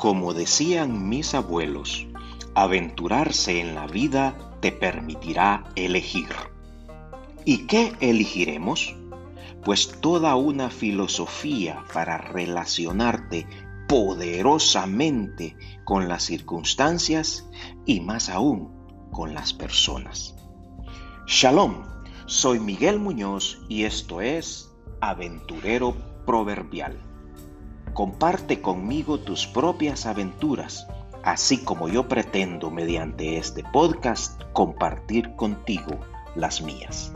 Como decían mis abuelos, aventurarse en la vida te permitirá elegir. ¿Y qué elegiremos? Pues toda una filosofía para relacionarte poderosamente con las circunstancias y más aún con las personas. Shalom, soy Miguel Muñoz y esto es Aventurero Proverbial. Comparte conmigo tus propias aventuras, así como yo pretendo mediante este podcast compartir contigo las mías.